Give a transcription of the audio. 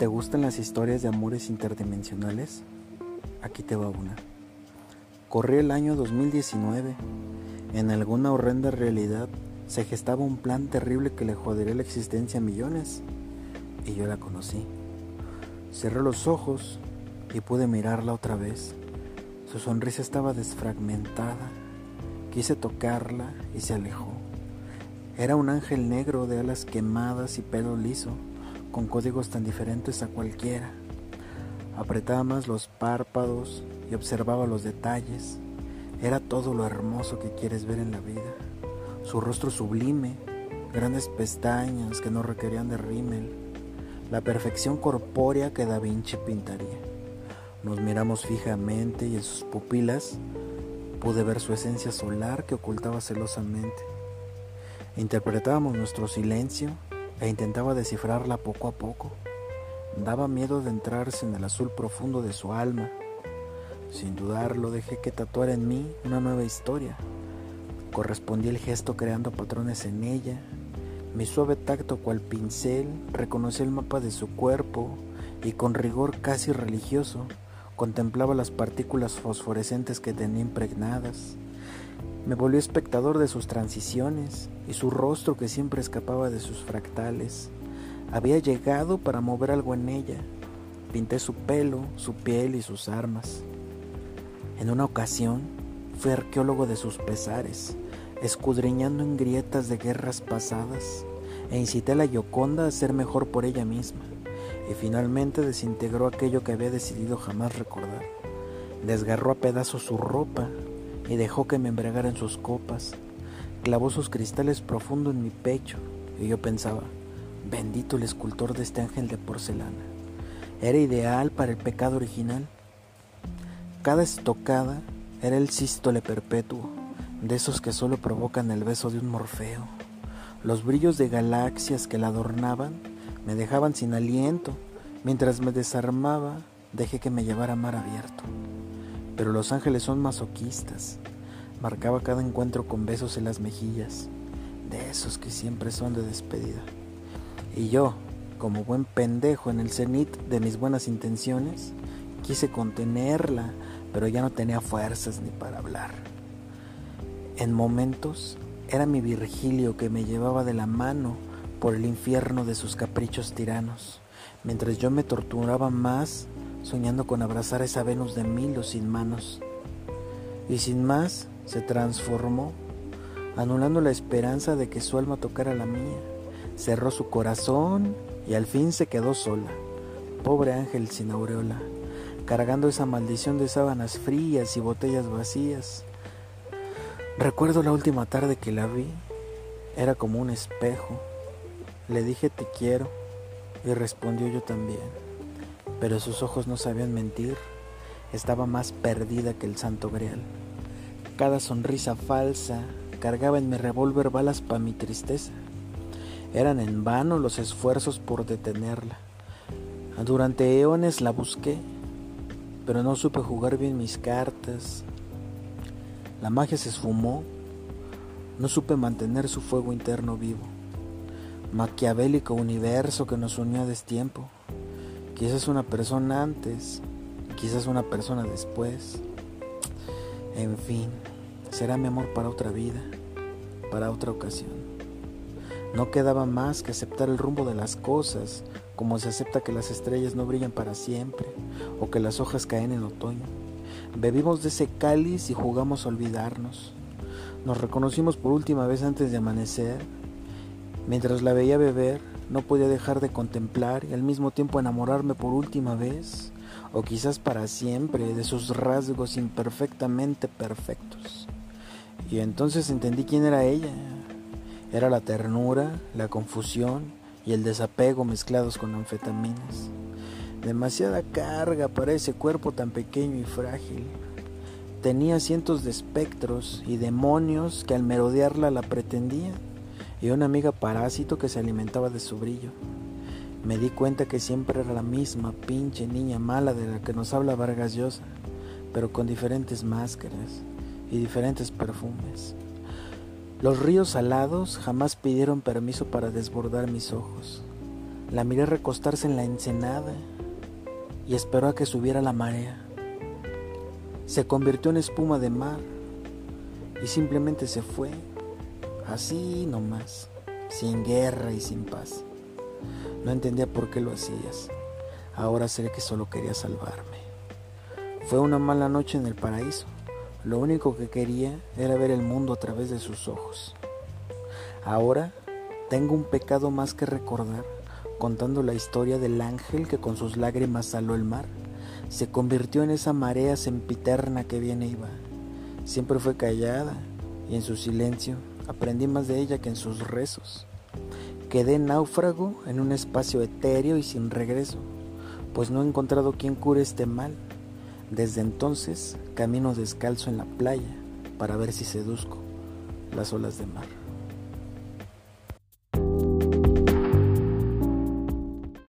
¿Te gustan las historias de amores interdimensionales? Aquí te va una. Corría el año 2019. En alguna horrenda realidad se gestaba un plan terrible que le jodería la existencia a millones. Y yo la conocí. Cerré los ojos y pude mirarla otra vez. Su sonrisa estaba desfragmentada. Quise tocarla y se alejó. Era un ángel negro de alas quemadas y pelo liso con códigos tan diferentes a cualquiera. Apretaba más los párpados y observaba los detalles. Era todo lo hermoso que quieres ver en la vida. Su rostro sublime, grandes pestañas que no requerían de rímel, la perfección corpórea que Da Vinci pintaría. Nos miramos fijamente y en sus pupilas pude ver su esencia solar que ocultaba celosamente. Interpretábamos nuestro silencio e intentaba descifrarla poco a poco. Daba miedo de entrarse en el azul profundo de su alma. Sin dudarlo dejé que tatuara en mí una nueva historia. Correspondí el gesto creando patrones en ella. Mi suave tacto cual pincel reconocí el mapa de su cuerpo y con rigor casi religioso contemplaba las partículas fosforescentes que tenía impregnadas. Me volvió espectador de sus transiciones y su rostro que siempre escapaba de sus fractales. Había llegado para mover algo en ella. Pinté su pelo, su piel y sus armas. En una ocasión fui arqueólogo de sus pesares, escudriñando en grietas de guerras pasadas, e incité a la Yoconda a ser mejor por ella misma, y finalmente desintegró aquello que había decidido jamás recordar. Desgarró a pedazos su ropa, y dejó que me embriagara en sus copas. Clavó sus cristales profundo en mi pecho y yo pensaba, bendito el escultor de este ángel de porcelana. Era ideal para el pecado original. Cada estocada era el sístole perpetuo, de esos que solo provocan el beso de un morfeo. Los brillos de galaxias que la adornaban me dejaban sin aliento. Mientras me desarmaba, dejé que me llevara mar abierto. Pero los ángeles son masoquistas. Marcaba cada encuentro con besos en las mejillas, de esos que siempre son de despedida. Y yo, como buen pendejo en el cenit de mis buenas intenciones, quise contenerla, pero ya no tenía fuerzas ni para hablar. En momentos era mi Virgilio que me llevaba de la mano por el infierno de sus caprichos tiranos, mientras yo me torturaba más soñando con abrazar a esa Venus de Milo sin manos. Y sin más, se transformó, anulando la esperanza de que su alma tocara la mía. Cerró su corazón y al fin se quedó sola, pobre ángel sin aureola, cargando esa maldición de sábanas frías y botellas vacías. Recuerdo la última tarde que la vi, era como un espejo. Le dije te quiero y respondió yo también pero sus ojos no sabían mentir, estaba más perdida que el santo grial. Cada sonrisa falsa cargaba en mi revólver balas para mi tristeza. Eran en vano los esfuerzos por detenerla. Durante eones la busqué, pero no supe jugar bien mis cartas. La magia se esfumó, no supe mantener su fuego interno vivo. Maquiavélico universo que nos unió a destiempo. Quizás una persona antes, quizás una persona después. En fin, será mi amor para otra vida, para otra ocasión. No quedaba más que aceptar el rumbo de las cosas, como se acepta que las estrellas no brillan para siempre o que las hojas caen en otoño. Bebimos de ese cáliz y jugamos a olvidarnos. Nos reconocimos por última vez antes de amanecer. Mientras la veía beber, no podía dejar de contemplar y al mismo tiempo enamorarme por última vez, o quizás para siempre, de sus rasgos imperfectamente perfectos. Y entonces entendí quién era ella. Era la ternura, la confusión y el desapego mezclados con anfetaminas. Demasiada carga para ese cuerpo tan pequeño y frágil. Tenía cientos de espectros y demonios que al merodearla la pretendían y una amiga parásito que se alimentaba de su brillo. Me di cuenta que siempre era la misma pinche niña mala de la que nos habla Vargas Llosa, pero con diferentes máscaras y diferentes perfumes. Los ríos salados jamás pidieron permiso para desbordar mis ojos. La miré recostarse en la ensenada y esperó a que subiera la marea. Se convirtió en espuma de mar y simplemente se fue, así nomás, sin guerra y sin paz. No entendía por qué lo hacías. Ahora sé que solo quería salvarme. Fue una mala noche en el paraíso. Lo único que quería era ver el mundo a través de sus ojos. Ahora tengo un pecado más que recordar, contando la historia del ángel que con sus lágrimas saló el mar. Se convirtió en esa marea sempiterna que viene va. Siempre fue callada y en su silencio aprendí más de ella que en sus rezos. Quedé náufrago en un espacio etéreo y sin regreso, pues no he encontrado quien cure este mal. Desde entonces camino descalzo en la playa para ver si seduzco las olas de mar.